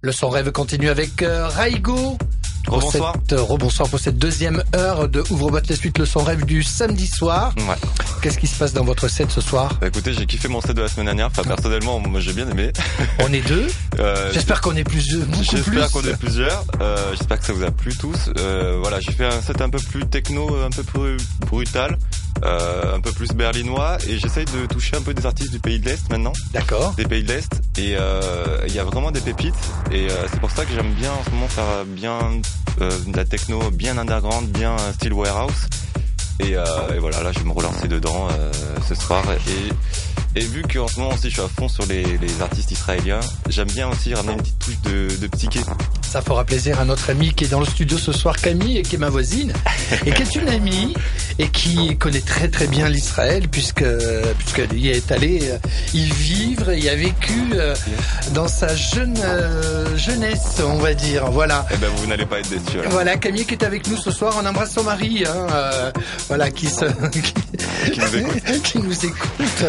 Le son rêve continue avec euh, Raigo. Pour Rebonsoir. cette, euh, rebonsoir pour cette deuxième heure de Ouvre-boîte les suites, le son rêve du samedi soir. Ouais. Qu'est-ce qui se passe dans votre set ce soir? Bah, écoutez, j'ai kiffé mon set de la semaine dernière. Enfin, personnellement, moi, j'ai bien aimé. On est deux? Euh, J'espère qu'on est plus, beaucoup plus. J'espère qu'on est plusieurs. Euh, J'espère que ça vous a plu tous. Euh, voilà, j'ai fait un set un peu plus techno, un peu plus brutal, euh, un peu plus berlinois, et j'essaye de toucher un peu des artistes du pays de l'Est maintenant, D'accord. des pays de l'Est, et euh, il y a vraiment des pépites, et euh, c'est pour ça que j'aime bien en ce moment faire bien euh, de la techno, bien underground, bien euh, style warehouse. Et, euh, et voilà, là je vais me relancer dedans euh, ce soir. Et, et vu qu'en ce moment aussi je suis à fond sur les, les artistes israéliens, j'aime bien aussi ramener une petite touche de, de psyché. Ça fera plaisir à notre amie qui est dans le studio ce soir, Camille, et qui est ma voisine, et qui est une amie, et qui connaît très très bien l'Israël, puisque puisqu'elle y est allée euh, y vivre et y a vécu euh, dans sa jeune euh, jeunesse, on va dire. Voilà. Eh ben vous n'allez pas être déçus. alors. Voilà, Camille qui est avec nous ce soir. On embrasse son mari, hein, euh, voilà, qui se, Qui nous écoute. qui nous écoute.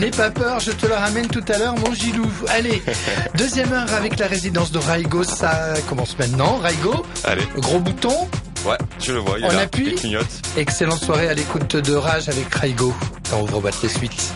N'aie pas peur, je te le ramène tout à l'heure, mon Gilou. Allez, deuxième heure avec la résidence de Raigo, ça commence maintenant. Raigo, Allez, gros bouton, ouais, je le vois, il On est là, appuie il clignote. excellente soirée à l'écoute de Rage avec Raigo. On ouvre boîte les suites.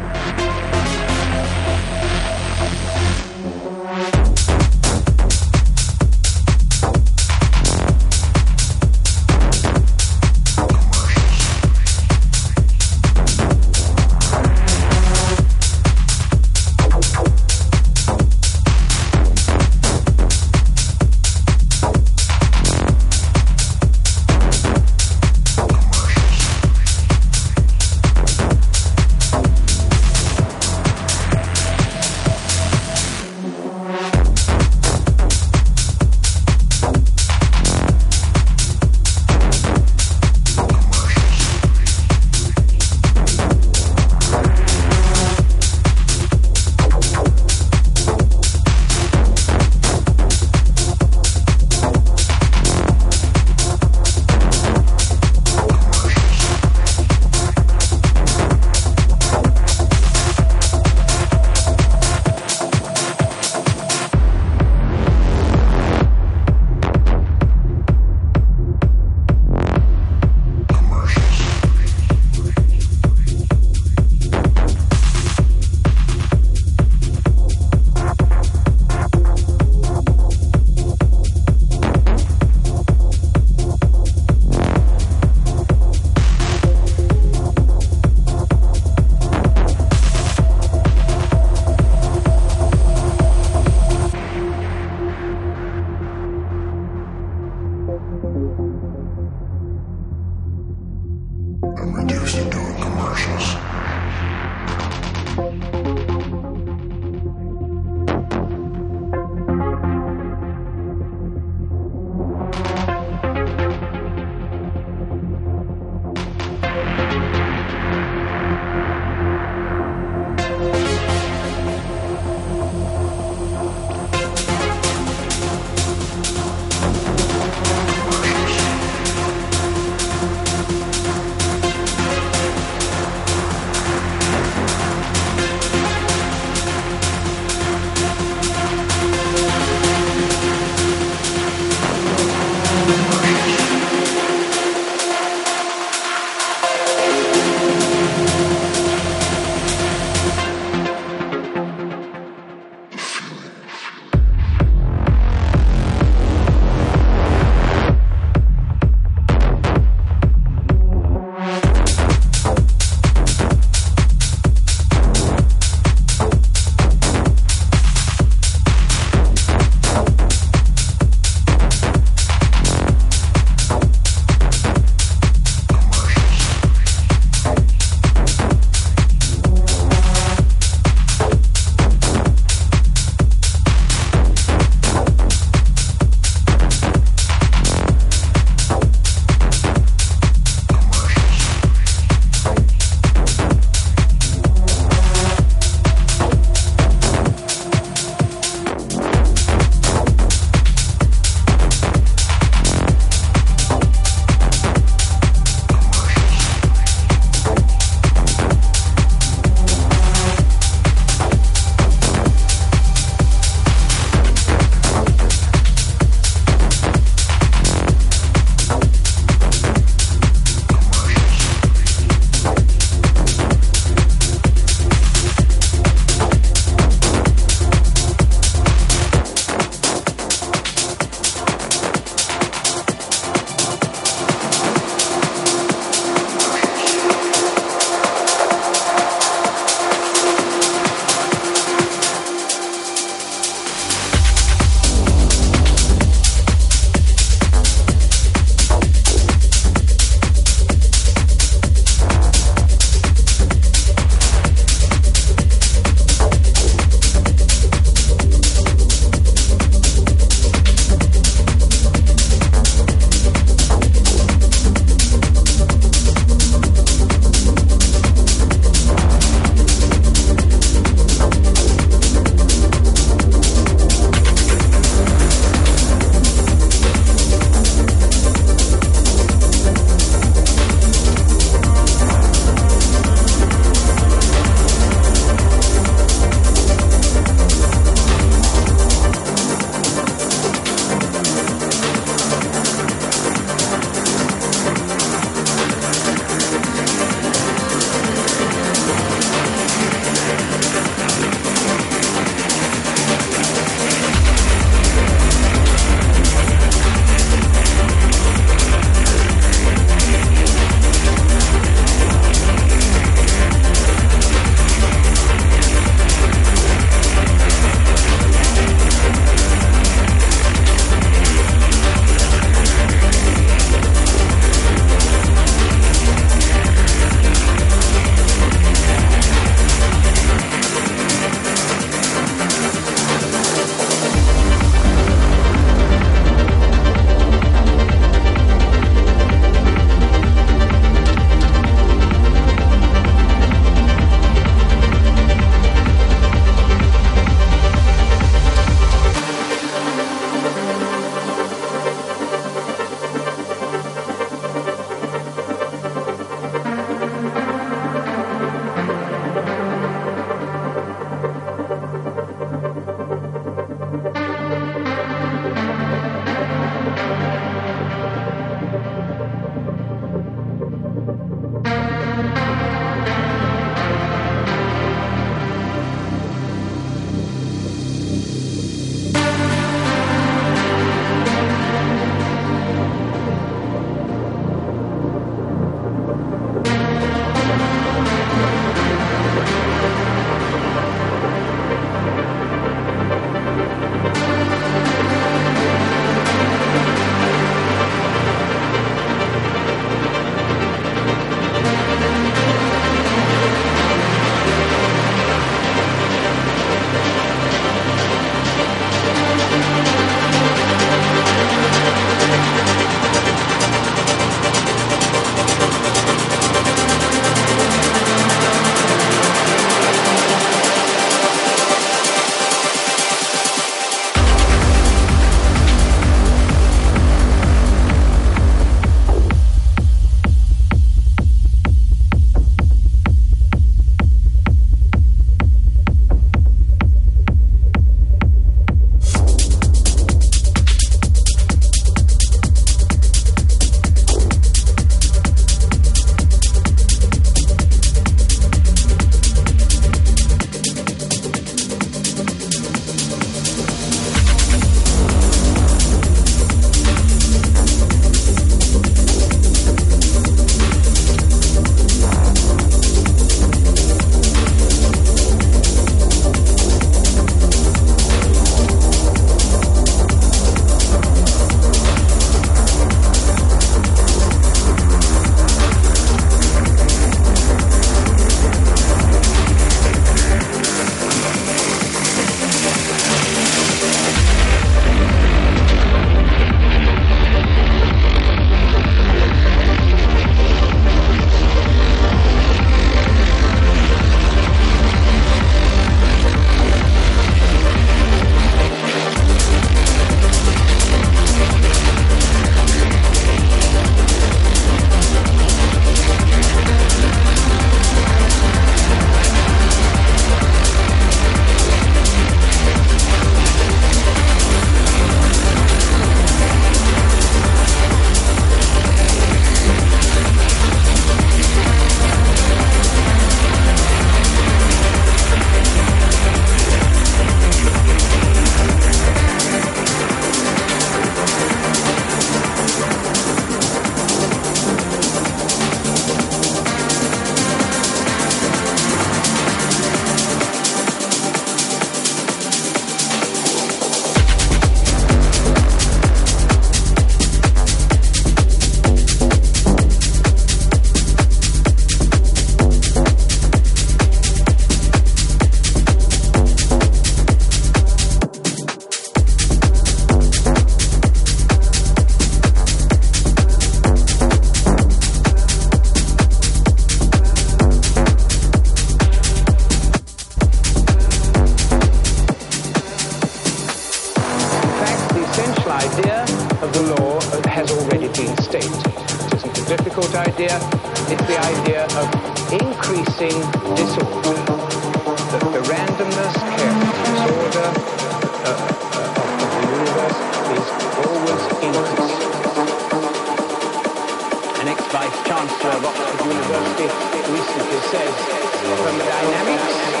from the dynamics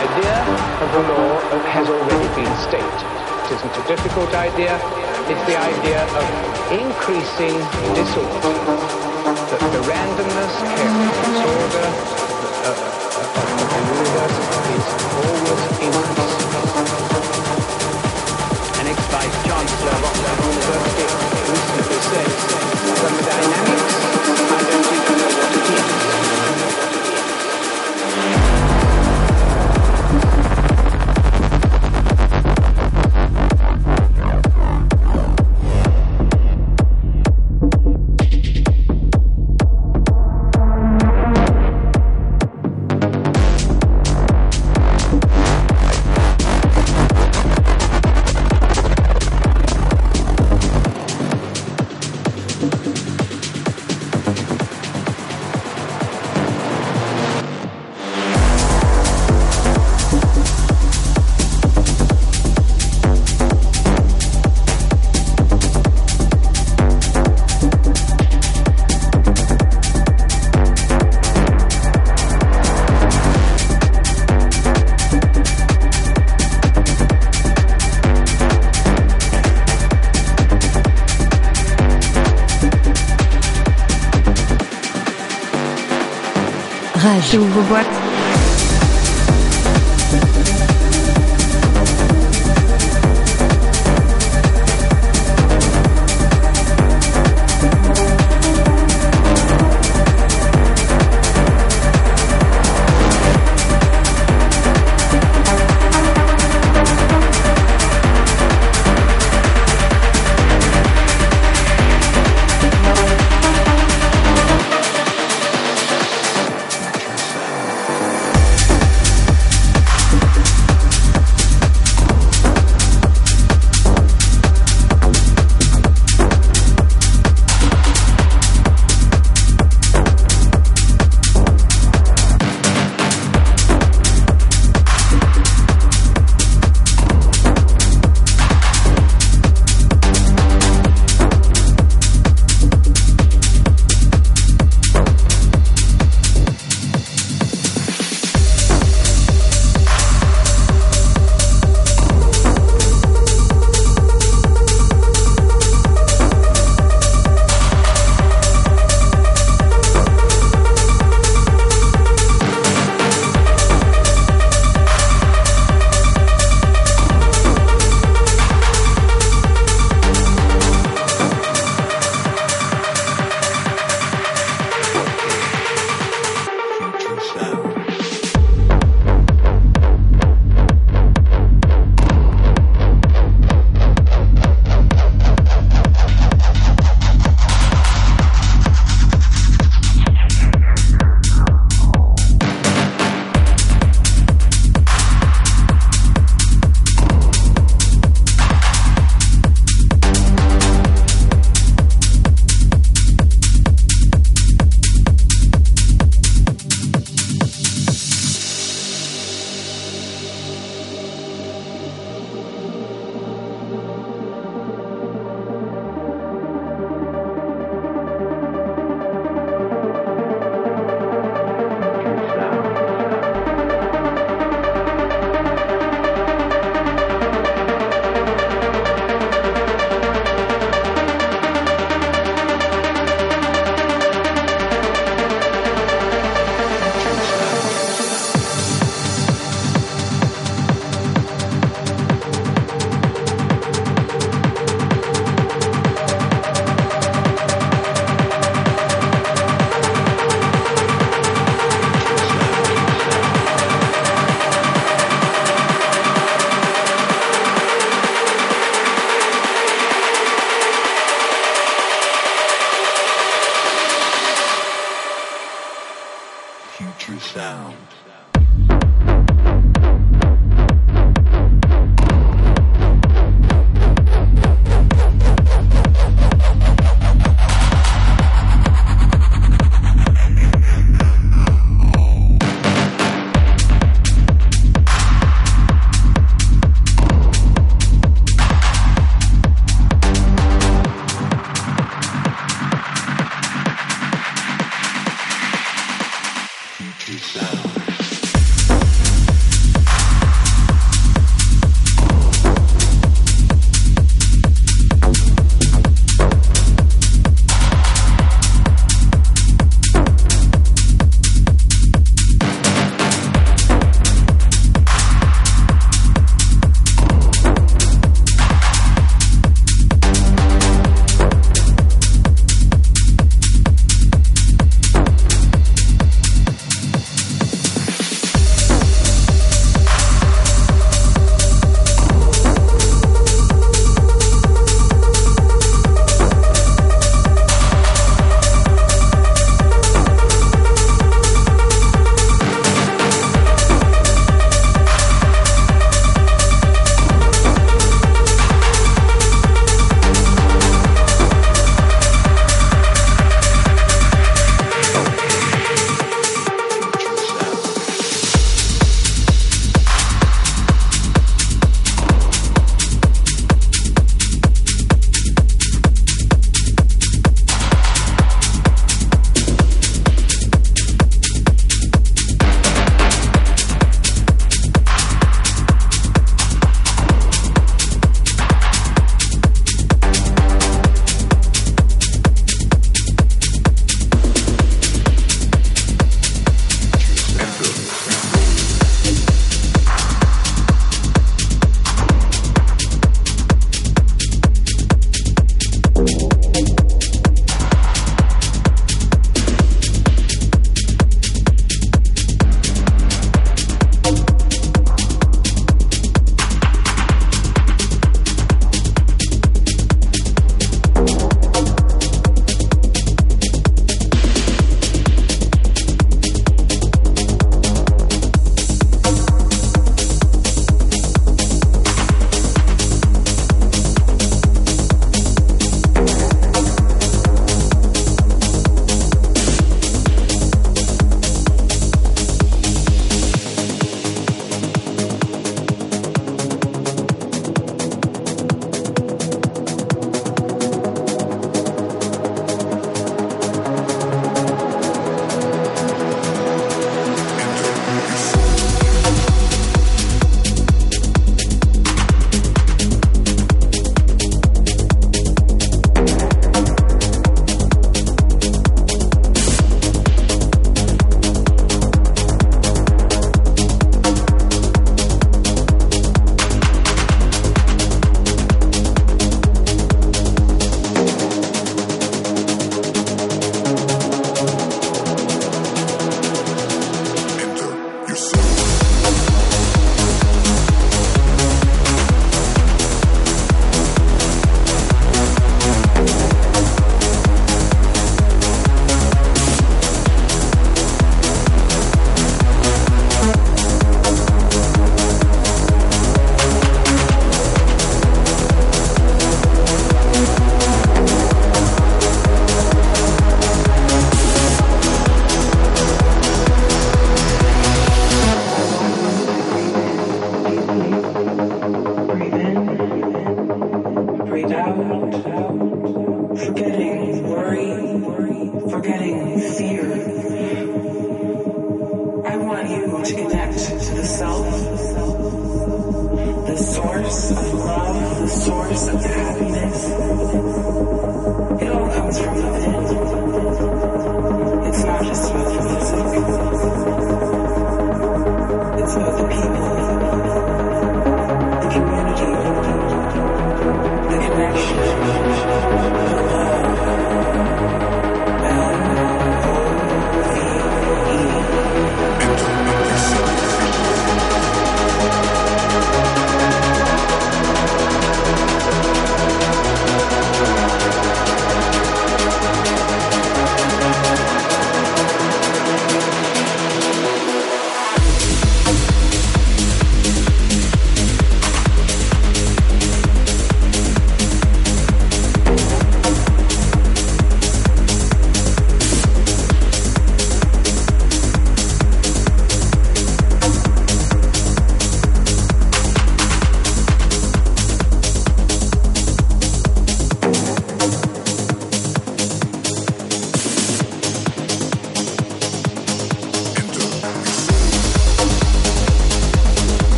idea of the law has already been stated. It isn't a difficult idea. It's the idea of increasing disorder. That the randomness, chaos, disorder uh, uh, uh, of the universe is always increasing. and ex-vice chancellor of Oxford University chez vos boîtes.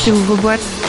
Rage. J'ouvre boîte.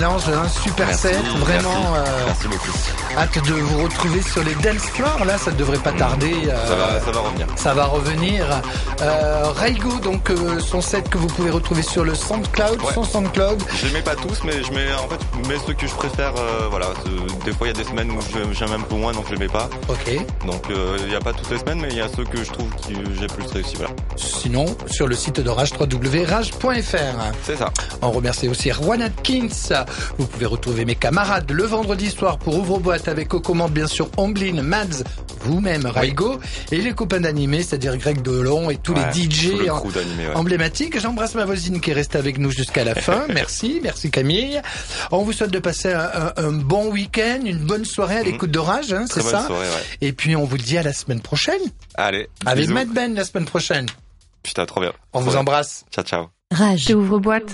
Mélange, hein, super Merci, set, vraiment merci, euh, merci hâte de vous retrouver sur les dance floors. Là, ça ne devrait pas tarder. euh, Ça va, ça va revenir. ça va revenir. Euh, Raigo, donc son set que vous pouvez retrouver sur le SoundCloud, Ouais. son SoundCloud. Je les mets pas tous, mais je mets en fait je mets ceux que je préfère. voilà, des fois il y a des semaines où je- j'aime un peu moins, donc je les mets pas. Ok. Donc il y a pas toutes les semaines, mais il y a ceux que je trouve que j'ai plus réussi. Voilà, Sinon, sur le site de Rage, www.rage.fr. c'est ça. On remercie aussi Juan Atkins. Vous pouvez retrouver mes camarades le vendredi soir pour Ouvre-boîte avec aux commandes bien sûr Omblin, Mads, vous-même Raigo et les copains d'animé, c'est-à-dire Greg Delon et tous Ouais, les DJ le en- ouais. emblématiques. J'embrasse ma voisine qui est restée avec nous jusqu'à la fin. Merci, merci Camille. On vous souhaite de passer un, un- un bon week-end, une bonne soirée à l'écoute d'orage, hein, c'est Mhm. Ça soirée, ouais. Et puis on vous dit à la semaine prochaine Allez, avec. Mad Ben la semaine prochaine. Putain, trop bien. On Trop vous bien. embrasse. Ciao, ciao. Rage. J'ouvre boîte.